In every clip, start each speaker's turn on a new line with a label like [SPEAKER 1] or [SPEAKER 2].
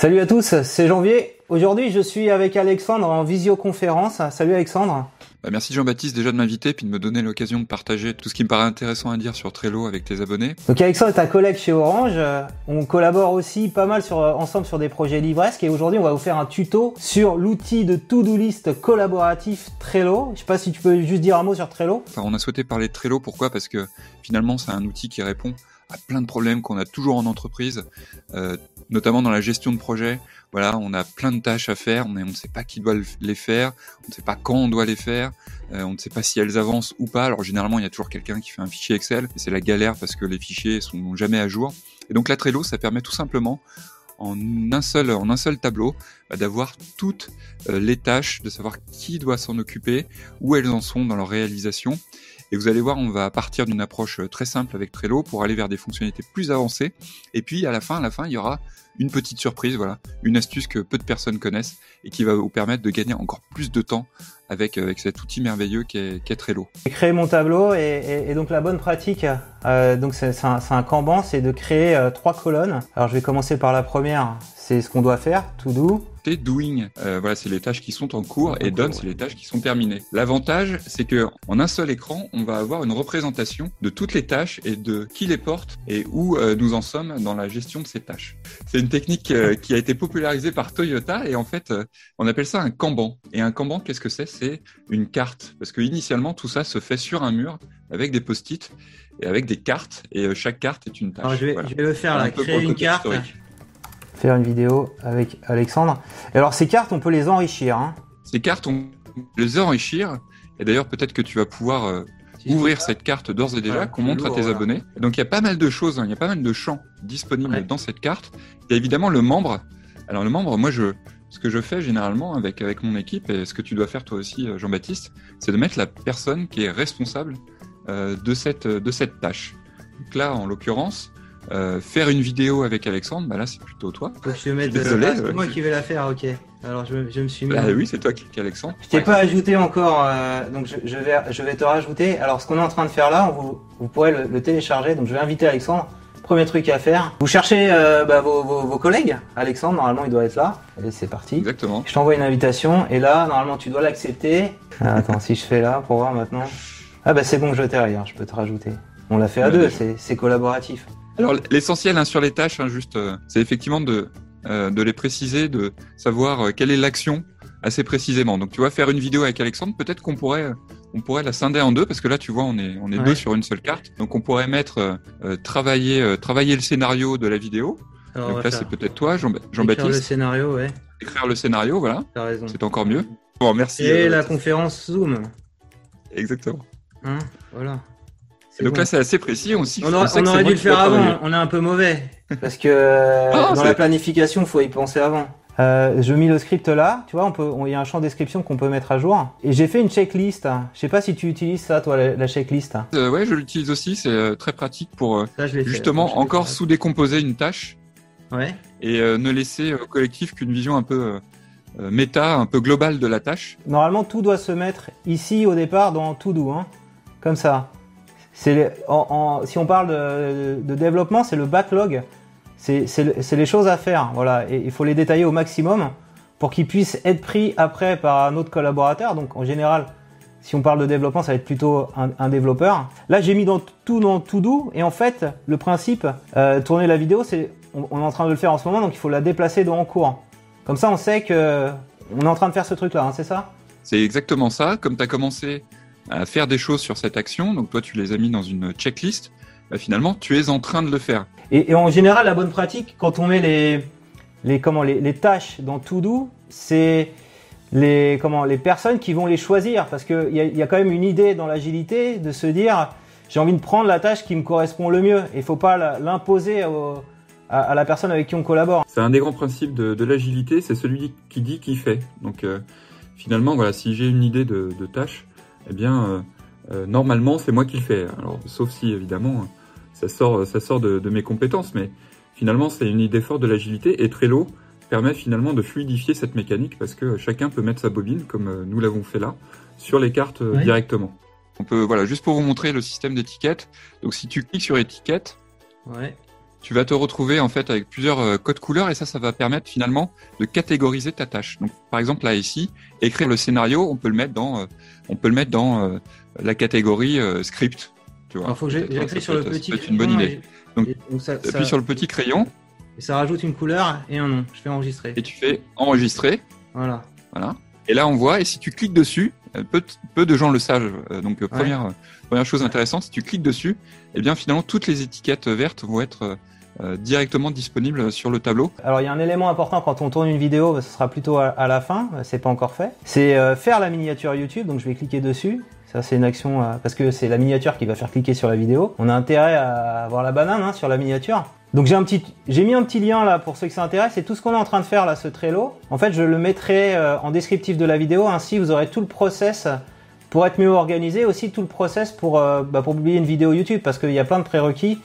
[SPEAKER 1] Salut à tous, c'est Janvier. Aujourd'hui, je suis avec Alexandre en visioconférence. Salut Alexandre.
[SPEAKER 2] Bah, merci Jean-Baptiste déjà de m'inviter puis de me donner l'occasion de partager tout ce qui me paraît intéressant à dire sur Trello avec tes abonnés.
[SPEAKER 1] Donc Alexandre est un collègue chez Orange. On collabore aussi pas mal sur, ensemble sur des projets livresques et aujourd'hui on va vous faire un tuto sur l'outil de to-do list collaboratif Trello. Je sais pas si tu peux juste dire un mot sur Trello.
[SPEAKER 2] Enfin, on a souhaité parler de Trello pourquoi? Parce que finalement c'est un outil qui répond plein de problèmes qu'on a toujours en entreprise, euh, notamment dans la gestion de projet. Voilà, on a plein de tâches à faire, mais on ne sait pas qui doit les faire, on ne sait pas quand on doit les faire, euh, on ne sait pas si elles avancent ou pas. Alors généralement, il y a toujours quelqu'un qui fait un fichier Excel, et c'est la galère parce que les fichiers sont jamais à jour. Et donc la Trello, ça permet tout simplement en un seul, en un seul tableau, bah, d'avoir toutes euh, les tâches, de savoir qui doit s'en occuper, où elles en sont dans leur réalisation. Et vous allez voir, on va partir d'une approche euh, très simple avec Trello pour aller vers des fonctionnalités plus avancées. Et puis à la fin, à la fin, il y aura une petite surprise, voilà, une astuce que peu de personnes connaissent et qui va vous permettre de gagner encore plus de temps avec, euh, avec cet outil merveilleux qui est, qui est Trello.
[SPEAKER 1] J'ai créé mon tableau et, donc la bonne pratique, euh, donc c'est un, un, Kanban, c'est de créer trois colonnes. Alors je vais commencer par la première, c'est ce qu'on doit faire, to do.
[SPEAKER 2] Doing, euh, voilà, c'est les tâches qui sont en cours et done, c'est les tâches qui sont terminées. L'avantage, c'est que en un seul écran, on va avoir une représentation de toutes les tâches et de qui les porte et où euh, nous en sommes dans la gestion de ces tâches. C'est une technique euh, qui a été popularisée par Toyota et en fait, on appelle ça un Kanban. Et un Kanban, qu'est-ce que c'est? C'est une carte, parce que initialement tout ça se fait sur un mur avec des post-it et avec des cartes et chaque carte est une tâche.
[SPEAKER 1] Alors je vais, voilà. je vais le faire là, créer une carte. Historique faire une vidéo avec Alexandre. Et alors ces cartes, on peut les enrichir. Hein.
[SPEAKER 2] Ces cartes, on peut les enrichir. Et d'ailleurs, peut-être que tu vas pouvoir euh, ouvrir cette carte d'ores et déjà, qu'on montre à tes voilà. abonnés. Donc il y a pas mal de choses, hein. il y a pas mal de champs disponibles ouais. dans cette carte. Il y a évidemment le membre. Alors le membre, moi je, ce que je fais généralement avec avec mon équipe et ce que tu dois faire toi aussi, euh, Jean-Baptiste, c'est de mettre la personne qui est responsable euh, de cette de cette tâche. Donc là, en l'occurrence, euh, faire une vidéo avec Alexandre, bah là c'est plutôt toi.
[SPEAKER 1] Faut que je mette Désolé, ah, c'est moi qui vais la faire, ok. Alors je, je me suis mis.
[SPEAKER 2] Bah oui, c'est toi qui, qui Alexandre.
[SPEAKER 1] Je t'ai ouais. pas ajouté encore, euh, donc je, je, vais je vais te rajouter. Alors ce qu'on est en train de faire là, vous, vous pourrez le, le, télécharger. Donc je vais inviter Alexandre. Premier truc à faire, vous cherchez euh, bah, vos, vos, vos, collègues. Alexandre, normalement il doit être là. Et c'est parti.
[SPEAKER 2] Exactement.
[SPEAKER 1] Je t'envoie une invitation et là normalement tu dois l'accepter. Ah, attends, si je fais là pour voir maintenant. Ah bah c'est bon, je t'ai regarde, je peux te rajouter. On l'a fait à deux, c'est collaboratif.
[SPEAKER 2] Alors l'essentiel hein, sur les tâches, hein, juste, euh, c'est effectivement de, euh, de les préciser, de savoir euh, quelle est l'action assez précisément. Donc tu vois, faire une vidéo avec Alexandre, peut-être qu'on pourrait, on pourrait la scinder en deux parce que là, tu vois, on est, on est ouais. deux sur une seule carte. Donc on pourrait mettre travailler, travailler le scénario de la vidéo. Alors, Donc là, c'est peut-être toi, Jean-Baptiste. Jean
[SPEAKER 1] Écrire le scénario, ouais.
[SPEAKER 2] Écrire le scénario, voilà.
[SPEAKER 1] T'as raison.
[SPEAKER 2] C'est encore mieux. Bon, merci.
[SPEAKER 1] Et la conférence Zoom.
[SPEAKER 2] Exactement.
[SPEAKER 1] Hein, voilà.
[SPEAKER 2] Donc bon. là, c'est assez précis aussi.
[SPEAKER 1] On, aura, on aurait dû le faire avant. On est un peu mauvais. Parce que oh, dans la planification, il faut y penser avant. Euh, je mets le script là, tu vois, on peut, il y a un champ description qu'on peut mettre à jour. Et j'ai fait une checklist. Je sais pas si tu utilises ça, toi, la, la checklist.
[SPEAKER 2] Euh, ouais, je l'utilise aussi. C'est euh, très pratique pour ça, justement fait. encore sous-décomposer une tâche.
[SPEAKER 1] Ouais.
[SPEAKER 2] Et euh, ne laisser au collectif qu'une vision un peu méta, un peu globale de la tâche.
[SPEAKER 1] Normalement, tout doit se mettre ici au départ dans To Do, hein, comme ça. Si on parle de, développement, c'est le backlog. C'est les choses à faire, voilà. Et il faut les détailler au maximum pour qu'ils puissent être pris après par un autre collaborateur. Donc en général, si on parle de développement, ça va être plutôt un, développeur. Là, j'ai mis tout dans tout doux et en fait, le principe euh, tourner la vidéo, c'est on, on, est en train de le faire en ce moment, donc il faut la déplacer dans en cours. Comme ça, on sait que on est en train de faire ce truc-là, hein, c'est ça?
[SPEAKER 2] C'est exactement ça. Comme tu as commencé à faire des choses sur cette action. Donc toi, tu les as mis dans une checklist. Bah, finalement, tu es en train de le faire.
[SPEAKER 1] Et, et, en général, la bonne pratique, quand on met les, les, comment, les, les tâches dans To-Do, c'est les, comment, les personnes qui vont les choisir. Parce qu'il y a, y a quand même une idée dans l'agilité de se dire, j'ai envie de prendre la tâche qui me correspond le mieux. Il ne faut pas l'imposer à, à, la personne avec qui on collabore.
[SPEAKER 2] C'est un des grands principes de, de l'agilité, c'est celui qui dit qui fait. Donc euh, finalement, voilà, si j'ai une idée de, de tâche, eh bien, euh, euh, normalement, c'est moi qui le fais. Alors, sauf si, évidemment, ça sort, ça sort de, de mes compétences, mais finalement, c'est une idée forte de l'agilité. Et Trello permet finalement de fluidifier cette mécanique parce que chacun peut mettre sa bobine, comme euh, nous l'avons fait là, sur les cartes oui. directement. On peut, voilà, juste pour vous montrer le système d'étiquette. Donc, si tu cliques sur étiquette,
[SPEAKER 1] ouais.
[SPEAKER 2] Tu vas te retrouver en fait avec plusieurs euh, codes couleurs et ça, ça va permettre finalement de catégoriser ta tâche. Donc, par exemple, là ici, écrire le scénario, on peut le mettre dans, euh, on peut le mettre dans euh, la catégorie script.
[SPEAKER 1] Tu vois. Alors, faut que j'écris sur le petit.
[SPEAKER 2] C'est une bonne idée. donc, appuie sur le petit crayon.
[SPEAKER 1] Et ça rajoute une couleur et un nom. Je fais enregistrer.
[SPEAKER 2] Et tu fais enregistrer.
[SPEAKER 1] Voilà.
[SPEAKER 2] Voilà. Et là, on voit. Et si tu cliques dessus, peu, peu de gens le savent. Donc, première, première chose intéressante, si tu cliques dessus, eh bien finalement toutes les étiquettes vertes vont être directement disponible sur le tableau.
[SPEAKER 1] Alors il y a un élément important quand on tourne une vidéo, ce sera plutôt à, la fin, c'est pas encore fait. C'est euh, faire la miniature YouTube, donc je vais cliquer dessus. Ça c'est une action euh, parce que c'est la miniature qui va faire cliquer sur la vidéo. On a intérêt à avoir la banane hein, sur la miniature. Donc j'ai un petit, j'ai mis un petit lien là pour ceux qui s'intéressent. C'est tout ce qu'on est en train de faire là, ce Trello. En fait, je le mettrai en descriptif de la vidéo. Ainsi, vous aurez tout le process pour être mieux organisé, aussi tout le process pour bah, pour publier une vidéo YouTube parce qu'il y a plein de prérequis.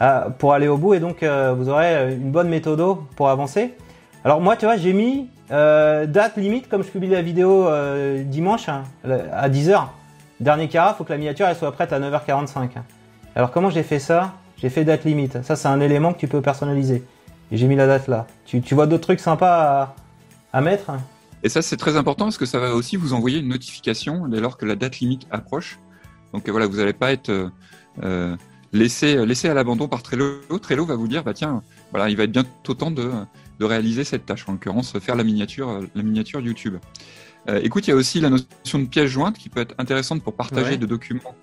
[SPEAKER 1] Euh, pour aller au bout et donc euh, vous aurez une bonne méthode pour avancer. Alors moi tu vois j'ai mis euh, date limite comme je publie la vidéo dimanche hein, à 10h. Dernier il faut que la miniature elle soit prête à 9h45. Alors comment j'ai fait ça? J'ai fait date limite. Ça c'est un élément que tu peux personnaliser. J'ai mis la date là. Tu vois d'autres trucs sympas à, mettre?
[SPEAKER 2] Et ça c'est très important parce que ça va aussi vous envoyer une notification dès lors que la date limite approche. Donc voilà, vous n'allez pas être laissé, à l'abandon par Trello. Trello va vous dire, bah tiens, voilà, il va être bientôt temps de, de réaliser cette tâche, en l'occurrence faire la miniature, la miniature YouTube. Euh, écoute, il y a aussi la notion de pièce jointe qui peut être intéressante pour partager des documents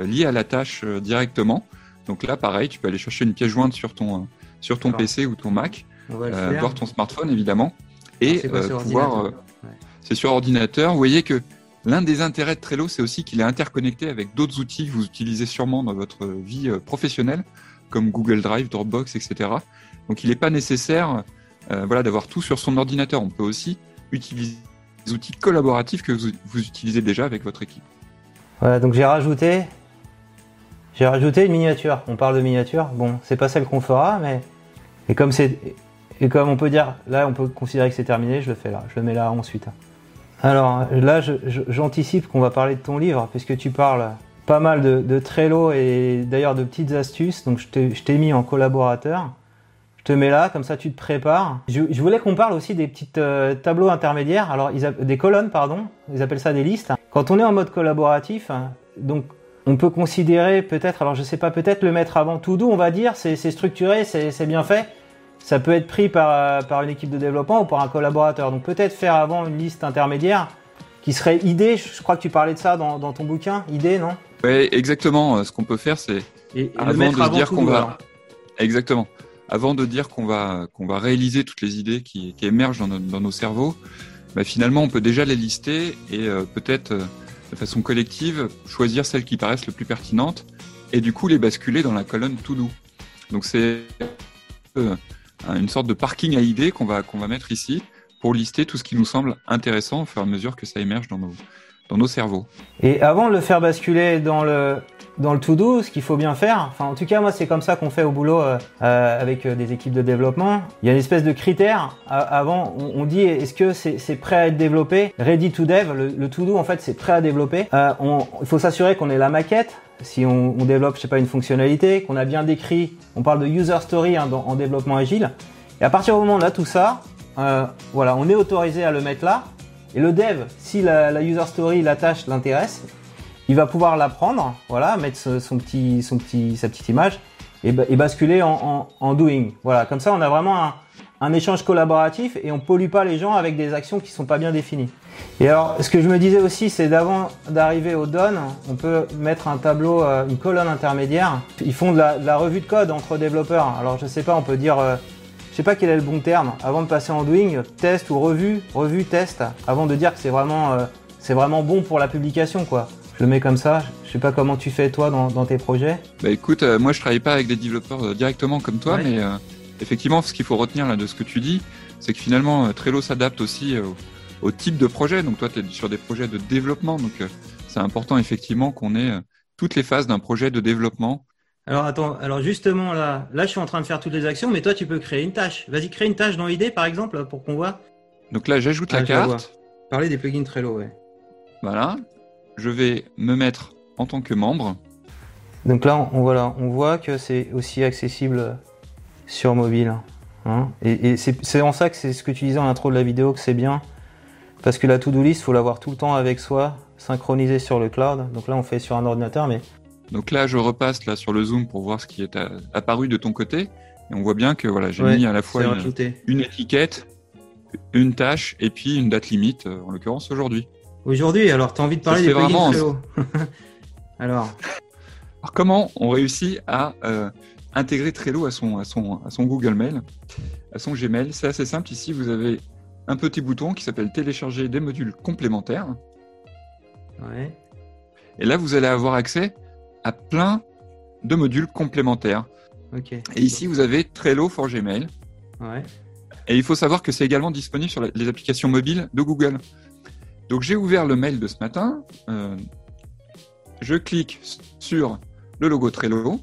[SPEAKER 2] euh, liés à la tâche euh, directement. Donc là, pareil, tu peux aller chercher une pièce jointe sur ton, sur ton PC ou ton Mac, voir ton smartphone évidemment, et pouvoir. C'est sur ordinateur. Vous voyez que L'un des intérêts de Trello, c'est aussi qu'il est interconnecté avec d'autres outils que vous utilisez sûrement dans votre vie euh, professionnelle, comme Google Drive, Dropbox, etc. Donc il n'est pas nécessaire euh, voilà, d'avoir tout sur son ordinateur. On peut aussi utiliser des outils collaboratifs que vous, utilisez déjà avec votre équipe.
[SPEAKER 1] Voilà, donc j'ai rajouté, j'ai rajouté une miniature. On parle de miniature. Bon, c'est pas celle qu'on fera, mais et comme et comme on peut dire, là, on peut considérer que c'est terminé. Je le fais là. Je le mets là ensuite. Alors là, j'anticipe qu'on va parler de ton livre, puisque tu parles pas mal de, Trello et d'ailleurs de petites astuces. Donc je t'ai mis en collaborateur. Je te mets là, comme ça tu te prépares. Je, voulais qu'on parle aussi des petits euh, tableaux intermédiaires, alors des colonnes, pardon. Ils appellent ça des listes. Quand on est en mode collaboratif, donc on peut considérer peut-être, alors je sais pas, peut-être le mettre avant tout doux, on va dire, c'est structuré, c'est bien fait ça peut être pris par, euh, par une équipe de développement ou par un collaborateur. Donc peut-être faire avant une liste intermédiaire qui serait idée. Je crois que tu parlais de ça dans, dans ton bouquin, idée, non?
[SPEAKER 2] Oui, exactement. Euh, ce qu'on peut faire, c'est avant de dire qu'on va exactement. Avant de dire qu'on va qu'on va réaliser toutes les idées qui, qui émergent dans, dans, nos cerveaux, bah, finalement, on peut déjà les lister et euh, peut-être de façon collective choisir celles qui paraissent le plus pertinentes et du coup les basculer dans la colonne to do. Donc c'est une sorte de parking à idées qu'on va, qu'on va mettre ici pour lister tout ce qui nous semble intéressant au fur et à mesure que ça émerge dans nos, dans nos cerveaux.
[SPEAKER 1] Et avant de le faire basculer dans le, dans le to-do, ce qu'il faut bien faire, enfin en tout cas moi c'est comme ça qu'on fait au boulot euh, euh, avec euh, des équipes de développement, il y a une espèce de critère, avant on, dit est-ce que c'est prêt à être développé, ready to dev, le, to-do en fait c'est prêt à développer, il faut s'assurer qu'on ait la maquette, si on, développe, je sais pas, une fonctionnalité, qu'on a bien décrit, on parle de user story hein, en développement agile. Et à partir du moment où on a tout ça, euh, voilà, on est autorisé à le mettre là. Et le dev, si la, user story, la tâche l'intéresse, il va pouvoir la prendre, voilà, mettre son petit, son petit, sa petite image et, basculer en, doing. Voilà, comme ça, on a vraiment un, un échange collaboratif et on pollue pas les gens avec des actions qui sont pas bien définies. Et alors, ce que je me disais aussi, c'est d'avant d'arriver au done, on peut mettre un tableau, euh, une colonne intermédiaire. Ils font de la, revue de code entre développeurs. Alors, je sais pas, on peut dire, euh, je sais pas quel est le bon terme, avant de passer en doing, test ou revue, revue, test, avant de dire que c'est vraiment, euh, c'est vraiment bon pour la publication, quoi. Je le mets comme ça. Je sais pas comment tu fais toi dans, tes projets.
[SPEAKER 2] Bah écoute, moi je travaille pas avec des développeurs directement comme toi, mais effectivement, ce qu'il faut retenir là de ce que tu dis, c'est que finalement Trello s'adapte aussi au type de projet. Donc toi, tu es sur des projets de développement, donc euh, c'est important effectivement qu'on ait euh, toutes les phases d'un projet de développement.
[SPEAKER 1] Alors attends, alors justement là, là je suis en train de faire toutes les actions, mais toi tu peux créer une tâche. Vas-y, crée une tâche dans idée par exemple pour qu'on voit.
[SPEAKER 2] Donc là, j'ajoute la ah, carte.
[SPEAKER 1] Parler des plugins Trello, ouais.
[SPEAKER 2] Voilà. Je vais me mettre en tant que membre.
[SPEAKER 1] Donc là, on, voilà, on voit que c'est aussi accessible sur mobile. Hein. et, et c'est en ça que c'est ce que tu disais en intro de la vidéo que c'est bien. Parce que la to-do list, faut l'avoir tout le temps avec soi, synchronisée sur le cloud. Donc là, on fait sur un ordinateur, mais.
[SPEAKER 2] Donc là, je repasse là sur le zoom pour voir ce qui est apparu de ton côté. Et on voit bien que voilà, j'ai mis à la fois une, étiquette, une tâche et puis une date limite, euh, en l'occurrence aujourd'hui.
[SPEAKER 1] Aujourd'hui, alors tu as envie de parler des vraiment... alors.
[SPEAKER 2] alors. comment on réussit à euh, intégrer Trello à son, à, son, à son Google Mail, à son Gmail? C'est assez simple. Ici, vous avez un petit bouton qui s'appelle télécharger des modules complémentaires.
[SPEAKER 1] Ouais.
[SPEAKER 2] Et là, vous allez avoir accès à plein de modules complémentaires.
[SPEAKER 1] Ok. Et
[SPEAKER 2] ici, vous avez Trello for Gmail.
[SPEAKER 1] Ouais.
[SPEAKER 2] Et il faut savoir que c'est également disponible sur les applications mobiles de Google. Donc j'ai ouvert le mail de ce matin. Euh, je clique sur le logo Trello.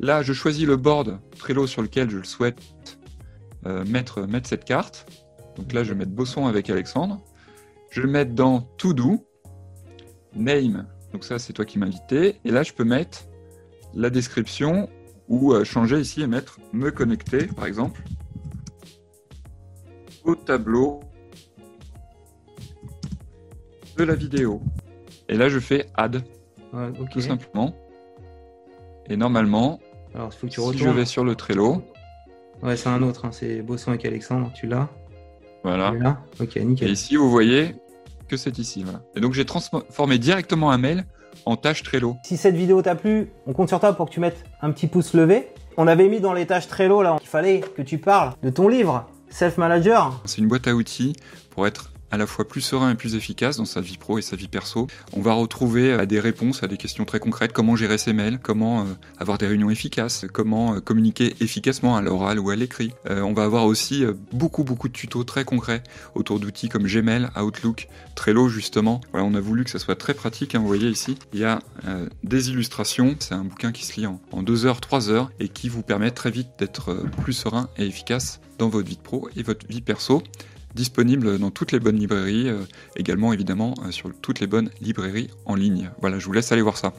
[SPEAKER 2] Là, je choisis le board Trello sur lequel je souhaite euh, mettre, cette carte. Donc là, je vais mettre Bosson avec Alexandre. Je vais mettre dans To Do, Name, donc ça c'est toi qui invité. Et là, je peux mettre la description ou euh, changer ici et mettre Me connecter, par exemple, au tableau de la vidéo. Et là, je fais Add, tout simplement. Et normalement,
[SPEAKER 1] Alors, faut que tu
[SPEAKER 2] si je vais sur le Trello...
[SPEAKER 1] Ouais, c'est un autre, hein. c'est Bosson avec Alexandre, tu l'as
[SPEAKER 2] voilà.
[SPEAKER 1] Ok, nickel.
[SPEAKER 2] Et ici, vous voyez que c'est ici. Voilà. Et donc, j'ai transformé directement un mail en tâche Trello.
[SPEAKER 1] Si cette vidéo t'a plu, on compte sur toi pour que tu mettes un petit pouce levé. On avait mis dans les tâches Trello là qu'il fallait que tu parles de ton livre Self Manager.
[SPEAKER 2] C'est une boîte à outils pour être à la fois plus serein et plus efficace dans sa vie pro et sa vie perso. On va retrouver euh, des réponses à des questions très concrètes, comment gérer ses mails, comment euh, avoir des réunions efficaces, comment euh, communiquer efficacement à l'oral ou à l'écrit? on va avoir aussi beaucoup beaucoup de tutos très concrets autour d'outils comme Gmail, Outlook, Trello justement. Voilà, on a voulu que ça soit très pratique. Hein, vous voyez ici, il y a des illustrations. C'est un bouquin qui se lit en, 2 heures, 3 heures et qui vous permet très vite d'être plus serein et efficace dans votre vie pro et votre vie perso disponible dans toutes les bonnes librairies, euh, également évidemment euh, sur toutes les bonnes librairies en ligne. Voilà, je vous laisse aller voir ça.